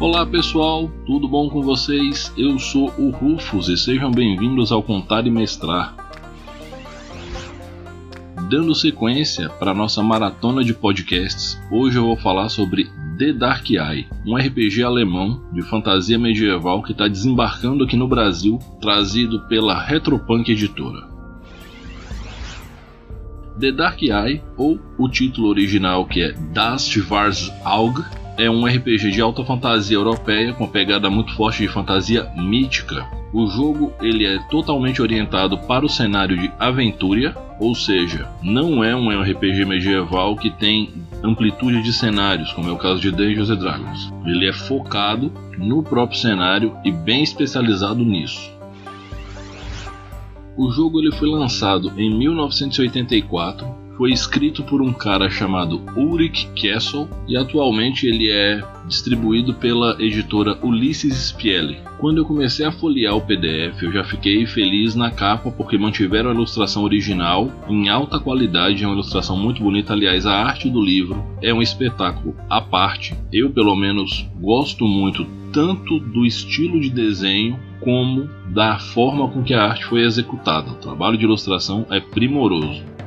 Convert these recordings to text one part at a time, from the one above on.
Olá pessoal, tudo bom com vocês? Eu sou o Rufus e sejam bem-vindos ao Contar e Mestrar. Dando sequência para nossa maratona de podcasts, hoje eu vou falar sobre The Dark Eye, um RPG alemão de fantasia medieval que está desembarcando aqui no Brasil, trazido pela Retropunk Editora. The Dark Eye, ou o título original que é Das Schwarz Auge, é um RPG de alta fantasia europeia com pegada muito forte de fantasia mítica. O jogo ele é totalmente orientado para o cenário de aventura, ou seja, não é um RPG medieval que tem amplitude de cenários, como é o caso de Dungeons Dragons. Ele é focado no próprio cenário e bem especializado nisso. O jogo ele foi lançado em 1984 foi escrito por um cara chamado Ulrich Kessel e atualmente ele é distribuído pela editora Ulisses Spiele. Quando eu comecei a folhear o PDF, eu já fiquei feliz na capa porque mantiveram a ilustração original em alta qualidade, é uma ilustração muito bonita. Aliás, a arte do livro é um espetáculo à parte. Eu, pelo menos, gosto muito tanto do estilo de desenho como da forma com que a arte foi executada. O trabalho de ilustração é primoroso.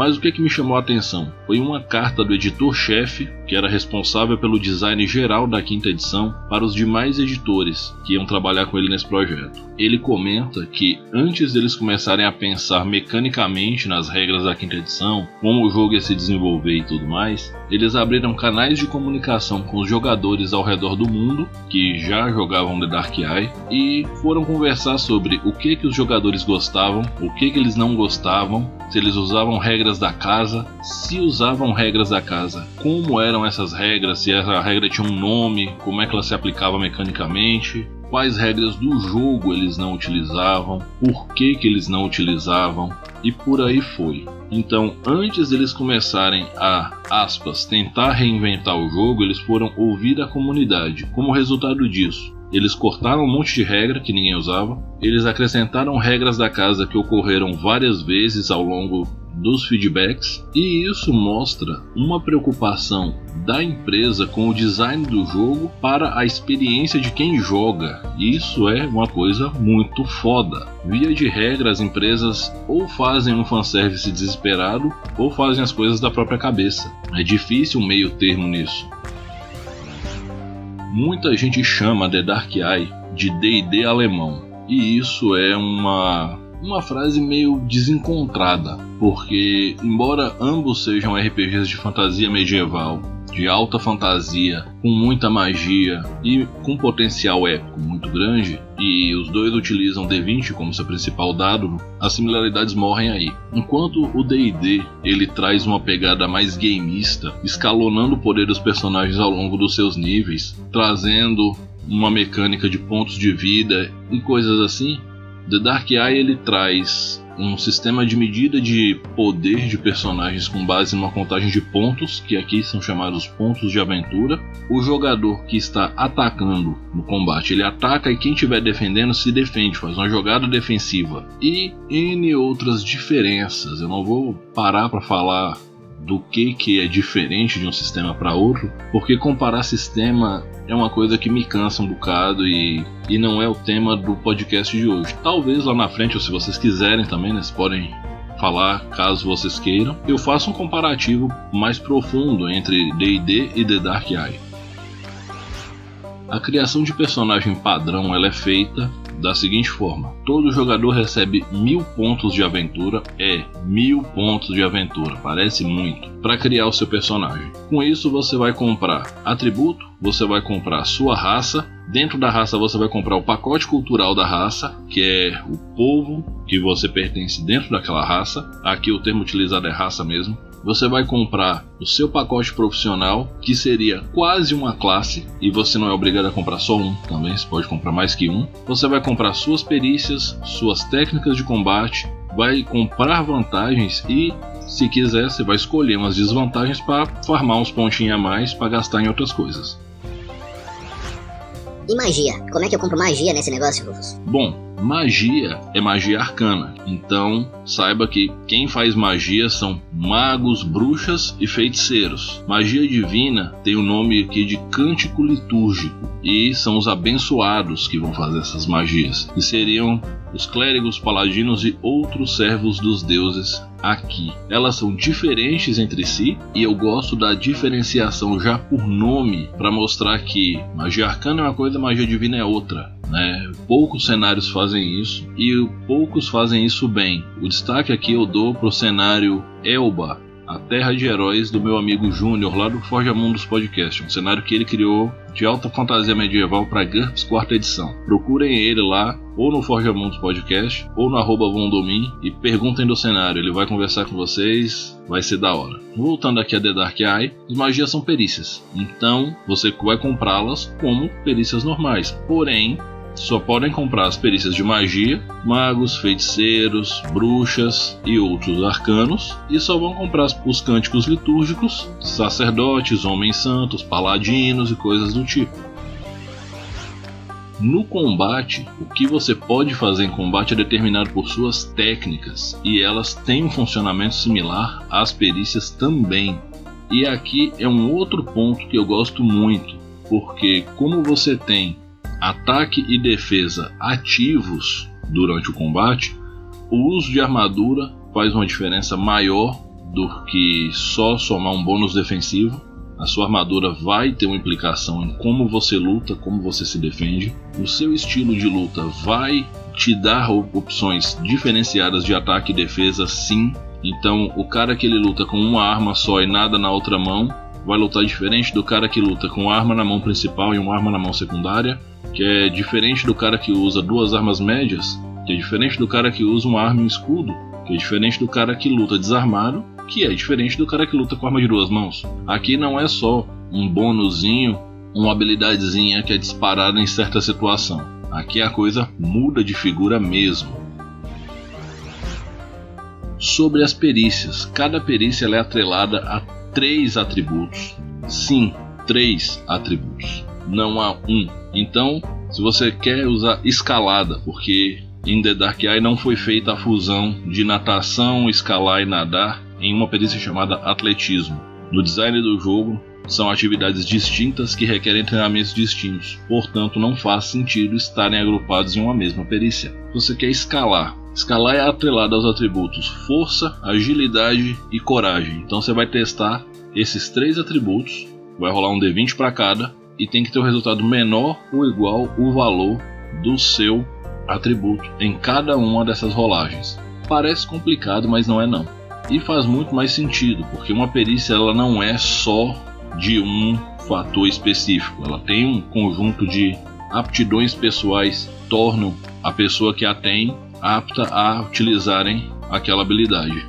Mas o que, que me chamou a atenção? Foi uma carta do editor-chefe, que era responsável pelo design geral da quinta edição, para os demais editores que iam trabalhar com ele nesse projeto. Ele comenta que antes deles começarem a pensar mecanicamente nas regras da quinta edição, como o jogo ia se desenvolver e tudo mais, eles abriram canais de comunicação com os jogadores ao redor do mundo que já jogavam The Dark Eye e foram conversar sobre o que que os jogadores gostavam, o que que eles não gostavam, se eles usavam regras da casa, se usavam regras da casa, como eram essas regras, se essa regra tinha um nome, como é que ela se aplicava mecanicamente, quais regras do jogo eles não utilizavam, por que, que eles não utilizavam? E por aí foi. Então, antes deles começarem a, aspas, tentar reinventar o jogo, eles foram ouvir a comunidade. Como resultado disso, eles cortaram um monte de regra que ninguém usava, eles acrescentaram regras da casa que ocorreram várias vezes ao longo dos feedbacks, e isso mostra uma preocupação da empresa com o design do jogo para a experiência de quem joga. Isso é uma coisa muito foda. Via de regra, as empresas ou fazem um fanservice desesperado ou fazem as coisas da própria cabeça. É difícil um meio termo nisso. Muita gente chama The Dark Eye de D&D alemão, e isso é uma uma frase meio desencontrada, porque embora ambos sejam RPGs de fantasia medieval, de alta fantasia, com muita magia e com potencial épico muito grande, e os dois utilizam D20 como seu principal dado, as similaridades morrem aí. Enquanto o D&D ele traz uma pegada mais gameista, escalonando o poder dos personagens ao longo dos seus níveis, trazendo uma mecânica de pontos de vida e coisas assim, The Dark Eye ele traz um sistema de medida de poder de personagens com base numa contagem de pontos, que aqui são chamados pontos de aventura. O jogador que está atacando no combate, ele ataca e quem estiver defendendo se defende, faz uma jogada defensiva. E N outras diferenças. Eu não vou parar para falar do que, que é diferente de um sistema para outro, porque comparar sistema é uma coisa que me cansa um bocado e, e não é o tema do podcast de hoje. Talvez lá na frente, ou se vocês quiserem também, vocês podem falar caso vocês queiram. Eu faço um comparativo mais profundo entre D&D e The Dark Eye. A criação de personagem padrão ela é feita da seguinte forma: todo jogador recebe mil pontos de aventura, é mil pontos de aventura, parece muito, para criar o seu personagem. Com isso você vai comprar atributo, você vai comprar sua raça, dentro da raça você vai comprar o pacote cultural da raça, que é o povo que você pertence dentro daquela raça. Aqui o termo utilizado é raça mesmo você vai comprar o seu pacote profissional, que seria quase uma classe, e você não é obrigado a comprar só um também, você pode comprar mais que um. Você vai comprar suas perícias, suas técnicas de combate, vai comprar vantagens e, se quiser, você vai escolher umas desvantagens para farmar uns pontinhos a mais para gastar em outras coisas. E magia? Como é que eu compro magia nesse negócio, Rufus? Bom, magia é magia arcana. Então, saiba que quem faz magia são magos, bruxas e feiticeiros. Magia divina tem o nome aqui de cântico litúrgico e são os abençoados que vão fazer essas magias, que seriam os clérigos, paladinos e outros servos dos deuses aqui. Elas são diferentes entre si e eu gosto da diferenciação já por nome para mostrar que magia arcana é uma coisa, magia divina é outra. Né? Poucos cenários fazem isso e poucos fazem isso bem. O destaque aqui eu dou para o cenário Elba, a Terra de Heróis do meu amigo Júnior, lá do Forja Mundos Podcast, um cenário que ele criou de alta fantasia medieval para GURPS quarta edição. Procurem ele lá, ou no Forja Mundos Podcast, ou no arroba Vondomin, e perguntem do cenário, ele vai conversar com vocês, vai ser da hora. Voltando aqui a The Dark Eye, as magias são perícias, então você vai comprá-las como perícias normais, porém só podem comprar as perícias de magia, magos, feiticeiros, bruxas e outros arcanos, e só vão comprar os cânticos litúrgicos, sacerdotes, homens santos, paladinos e coisas do tipo. No combate, o que você pode fazer em combate é determinado por suas técnicas, e elas têm um funcionamento similar às perícias também. E aqui é um outro ponto que eu gosto muito, porque como você tem ataque e defesa ativos durante o combate, o uso de armadura faz uma diferença maior do que só somar um bônus defensivo. A sua armadura vai ter uma implicação em como você luta, como você se defende. O seu estilo de luta vai te dar opções diferenciadas de ataque e defesa, sim. Então, o cara que ele luta com uma arma só e nada na outra mão vai lutar diferente do cara que luta com arma na mão principal e uma arma na mão secundária que é diferente do cara que usa duas armas médias, que é diferente do cara que usa uma arma e um escudo, que é diferente do cara que luta desarmado, que é diferente do cara que luta com arma de duas mãos. Aqui não é só um bônusinho, uma habilidadezinha que é disparada em certa situação. Aqui a coisa muda de figura mesmo. Sobre as perícias, cada perícia é atrelada a três atributos. Sim, três atributos não há um. Então, se você quer usar escalada, porque em The Dark Eye não foi feita a fusão de natação, escalar e nadar em uma perícia chamada atletismo. No design do jogo, são atividades distintas que requerem treinamentos distintos, portanto, não faz sentido estarem agrupados em uma mesma perícia. Você quer escalar. Escalar é atrelado aos atributos força, agilidade e coragem. Então você vai testar esses três atributos, vai rolar um D20 para cada e tem que ter o um resultado menor ou igual o valor do seu atributo em cada uma dessas rolagens. Parece complicado, mas não é não. E faz muito mais sentido, porque uma perícia ela não é só de um fator específico, ela tem um conjunto de aptidões pessoais tornam a pessoa que a tem apta a utilizarem aquela habilidade.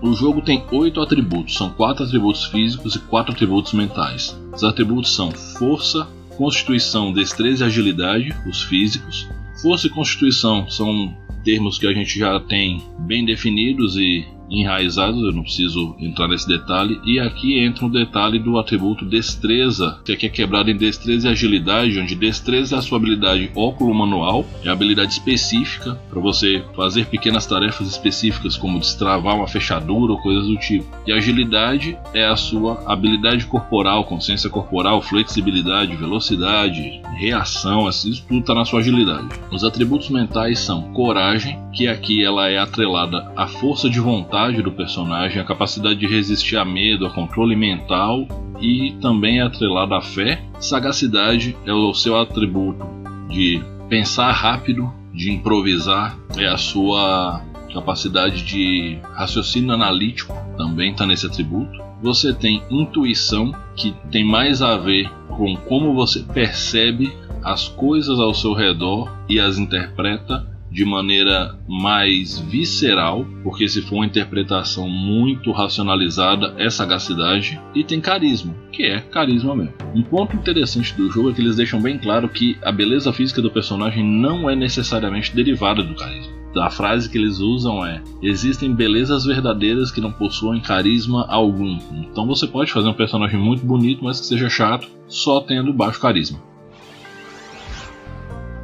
O jogo tem oito atributos, são quatro atributos físicos e quatro atributos mentais. Os atributos são força, constituição, destreza e agilidade, os físicos. Força e constituição são termos que a gente já tem bem definidos e enraizados, eu não preciso entrar nesse detalhe. E aqui entra um detalhe do atributo destreza, que aqui é quebrado em destreza e agilidade, onde destreza é a sua habilidade óculo manual, é a habilidade específica para você fazer pequenas tarefas específicas, como destravar uma fechadura ou coisas do tipo. E agilidade é a sua habilidade corporal, consciência corporal, flexibilidade, velocidade, reação, assim, isso tudo está na sua agilidade. Os atributos mentais são coragem, que aqui ela é atrelada à força de vontade do personagem, a capacidade de resistir a medo, a controle mental e também é atrelada à fé. Sagacidade é o seu atributo de pensar rápido, de improvisar, é a sua capacidade de raciocínio analítico, também está nesse atributo. Você tem intuição, que tem mais a ver com como você percebe as coisas ao seu redor e as interpreta de maneira mais visceral, porque se for uma interpretação muito racionalizada, é sagacidade, e tem carisma, que é carisma mesmo. Um ponto interessante do jogo é que eles deixam bem claro que a beleza física do personagem não é necessariamente derivada do carisma. A frase que eles usam é: existem belezas verdadeiras que não possuem carisma algum. Então você pode fazer um personagem muito bonito, mas que seja chato, só tendo baixo carisma.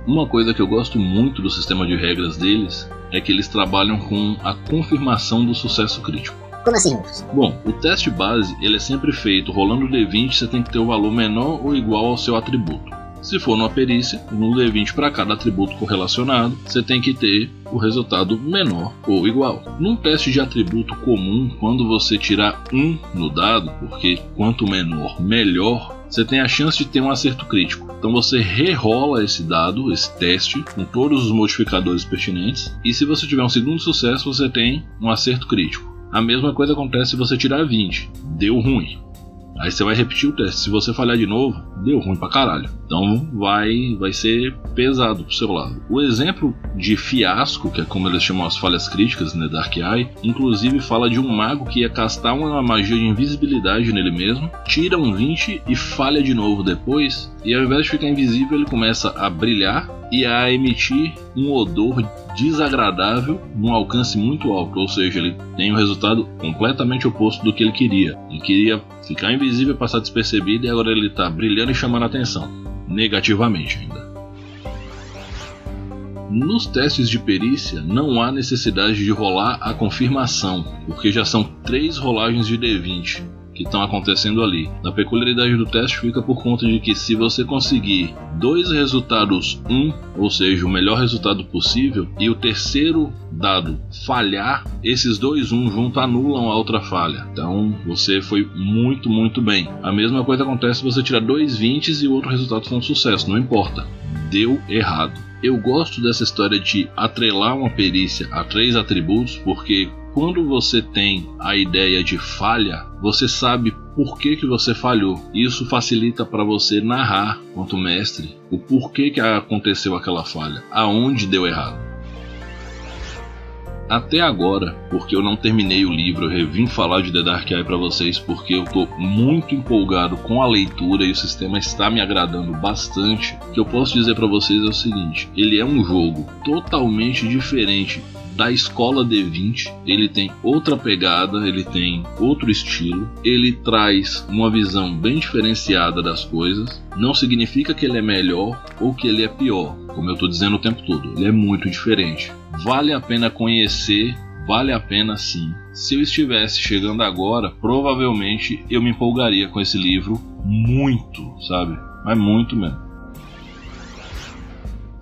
Uma coisa que eu gosto muito do sistema de regras deles é que eles trabalham com a confirmação do sucesso crítico. Como assim, Rufus? Bom, o teste base ele é sempre feito rolando o D20, você tem que ter o valor menor ou igual ao seu atributo. Se for numa perícia, no D20 para cada atributo correlacionado, você tem que ter o resultado menor ou igual. Num teste de atributo comum, quando você tirar um no dado, porque quanto menor, melhor, você tem a chance de ter um acerto crítico. Então você rerola esse dado, esse teste, com todos os modificadores pertinentes, e se você tiver um segundo sucesso, você tem um acerto crítico. A mesma coisa acontece se você tirar 20. Deu ruim. Aí você vai repetir o teste. Se você falhar de novo, deu ruim pra caralho. Então vai, vai ser pesado pro seu lado. O exemplo de fiasco, que é como eles chamam as falhas críticas, né, Dark Eye, inclusive fala de um mago que ia castar uma magia de invisibilidade nele mesmo, tira um 20 e falha de novo depois, e ao invés de ficar invisível, ele começa a brilhar e a emitir um odor desagradável num alcance muito alto, ou seja, ele tem um resultado completamente oposto do que ele queria. Ele queria ficar invisível, passar despercebido e agora ele está brilhando e chamando a atenção, negativamente ainda. Nos testes de perícia não há necessidade de rolar a confirmação, porque já são três rolagens de D20 que estão acontecendo ali. A peculiaridade do teste fica por conta de que se você conseguir dois resultados 1, um, ou seja, o melhor resultado possível, e o terceiro dado falhar, esses dois 1 um junto anulam a outra falha. Então você foi muito, muito bem. A mesma coisa acontece se você tirar dois 20 e o outro resultado for um sucesso, não importa. Deu errado. Eu gosto dessa história de atrelar uma perícia a três atributos, porque quando você tem a ideia de falha, você sabe por que, que você falhou. Isso facilita para você narrar, quanto mestre, o porquê que aconteceu aquela falha, aonde deu errado até agora, porque eu não terminei o livro, eu revim falar de The Dark Eye para vocês porque eu tô muito empolgado com a leitura e o sistema está me agradando bastante. O que eu posso dizer para vocês é o seguinte: ele é um jogo totalmente diferente da escola D20, ele tem outra pegada, ele tem outro estilo, ele traz uma visão bem diferenciada das coisas. Não significa que ele é melhor ou que ele é pior, como eu estou dizendo o tempo todo, ele é muito diferente. Vale a pena conhecer, vale a pena sim. Se eu estivesse chegando agora, provavelmente eu me empolgaria com esse livro muito, sabe? Mas muito mesmo.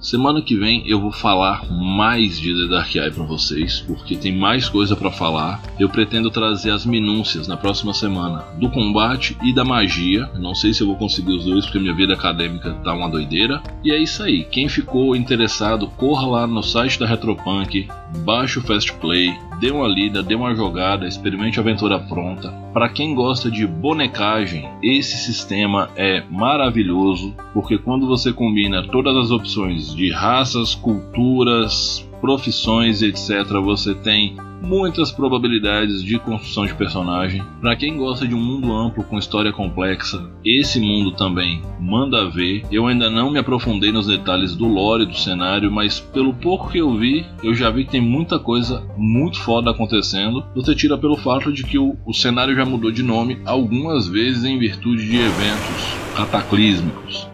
Semana que vem eu vou falar mais de The Dark Eye para vocês, porque tem mais coisa para falar. Eu pretendo trazer as minúcias na próxima semana do combate e da magia. Não sei se eu vou conseguir os dois, porque minha vida acadêmica tá uma doideira. E é isso aí. Quem ficou interessado, corra lá no site da Retropunk, baixe o Fast Play, dê uma lida, dê uma jogada, experimente a aventura pronta. Para quem gosta de bonecagem, esse sistema é maravilhoso, porque quando você combina todas as opções de raças, culturas, profissões, etc., você tem muitas probabilidades de construção de personagem. Para quem gosta de um mundo amplo com história complexa, esse mundo também manda ver. Eu ainda não me aprofundei nos detalhes do lore do cenário, mas pelo pouco que eu vi, eu já vi que tem muita coisa muito foda acontecendo. Você tira pelo fato de que o, o cenário já mudou de nome algumas vezes em virtude de eventos cataclísmicos.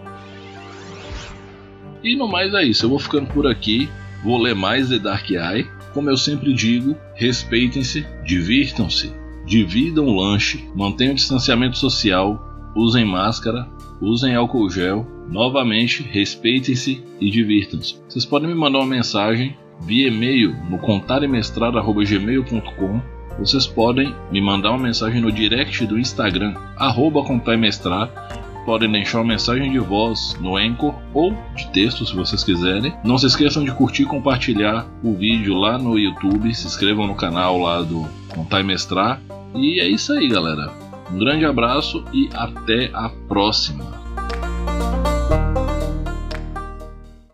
E no mais é isso, eu vou ficando por aqui. Vou ler mais The Dark Eye. Como eu sempre digo, respeitem-se, divirtam-se, dividam o lanche, mantenham o distanciamento social, usem máscara, usem álcool gel. Novamente, respeitem-se e divirtam-se. Vocês podem me mandar uma mensagem via e-mail no contaremestrado.gmail.com vocês podem me mandar uma mensagem no direct do Instagram, arroba podem deixar uma mensagem de voz no Anchor ou de texto, se vocês quiserem. Não se esqueçam de curtir e compartilhar o vídeo lá no YouTube. Se inscrevam no canal lá do Contar e Mestrar. E é isso aí, galera. Um grande abraço e até a próxima.